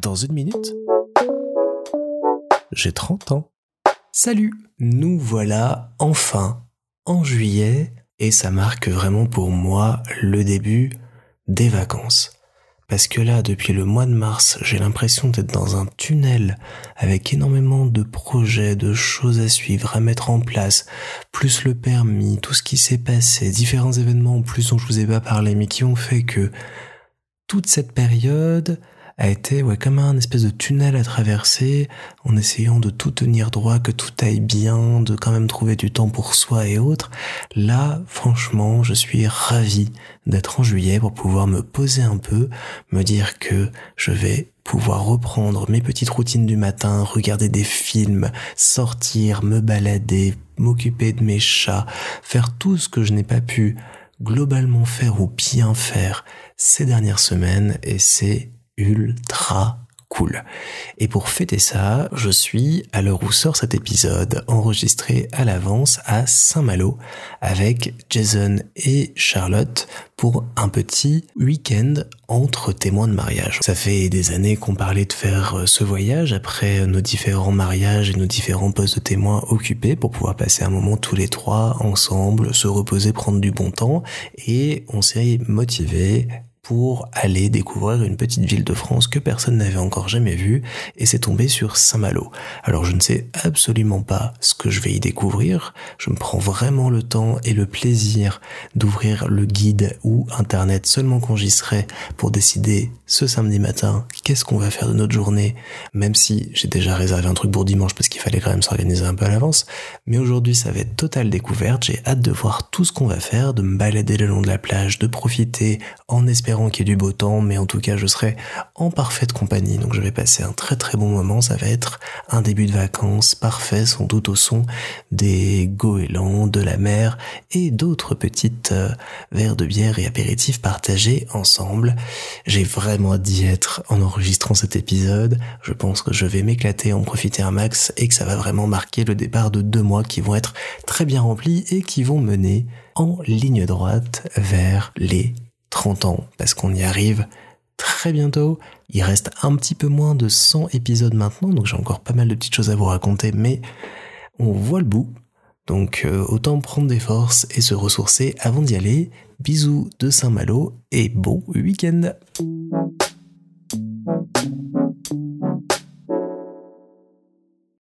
Dans une minute, j'ai 30 ans. Salut, nous voilà enfin en juillet et ça marque vraiment pour moi le début des vacances. Parce que là, depuis le mois de mars, j'ai l'impression d'être dans un tunnel avec énormément de projets, de choses à suivre, à mettre en place, plus le permis, tout ce qui s'est passé, différents événements en plus dont je vous ai pas parlé, mais qui ont fait que toute cette période, a été ouais, comme un espèce de tunnel à traverser en essayant de tout tenir droit, que tout aille bien, de quand même trouver du temps pour soi et autres. Là, franchement, je suis ravi d'être en juillet pour pouvoir me poser un peu, me dire que je vais pouvoir reprendre mes petites routines du matin, regarder des films, sortir, me balader, m'occuper de mes chats, faire tout ce que je n'ai pas pu globalement faire ou bien faire ces dernières semaines et c'est ultra cool. Et pour fêter ça, je suis, à l'heure où sort cet épisode, enregistré à l'avance à Saint-Malo avec Jason et Charlotte pour un petit week-end entre témoins de mariage. Ça fait des années qu'on parlait de faire euh, ce voyage après nos différents mariages et nos différents postes de témoins occupés pour pouvoir passer un moment tous les trois ensemble, se reposer, prendre du bon temps et on s'est motivé pour aller découvrir une petite ville de France que personne n'avait encore jamais vue et c'est tombé sur Saint-Malo. Alors je ne sais absolument pas ce que je vais y découvrir, je me prends vraiment le temps et le plaisir d'ouvrir le guide ou internet seulement quand j'y serai pour décider ce samedi matin qu'est-ce qu'on va faire de notre journée, même si j'ai déjà réservé un truc pour dimanche parce qu'il fallait quand même s'organiser un peu à l'avance, mais aujourd'hui ça va être totale découverte, j'ai hâte de voir tout ce qu'on va faire, de me balader le long de la plage, de profiter en espérant qu'il y ait du beau temps, mais en tout cas, je serai en parfaite compagnie. Donc, je vais passer un très très bon moment. Ça va être un début de vacances parfait, sans doute au son des goélands, de la mer et d'autres petites euh, verres de bière et apéritifs partagés ensemble. J'ai vraiment hâte d'y être en enregistrant cet épisode. Je pense que je vais m'éclater, en profiter un max et que ça va vraiment marquer le départ de deux mois qui vont être très bien remplis et qui vont mener en ligne droite vers les 30 ans, parce qu'on y arrive très bientôt. Il reste un petit peu moins de 100 épisodes maintenant, donc j'ai encore pas mal de petites choses à vous raconter, mais on voit le bout. Donc euh, autant prendre des forces et se ressourcer avant d'y aller. Bisous de Saint-Malo et bon week-end Thank you.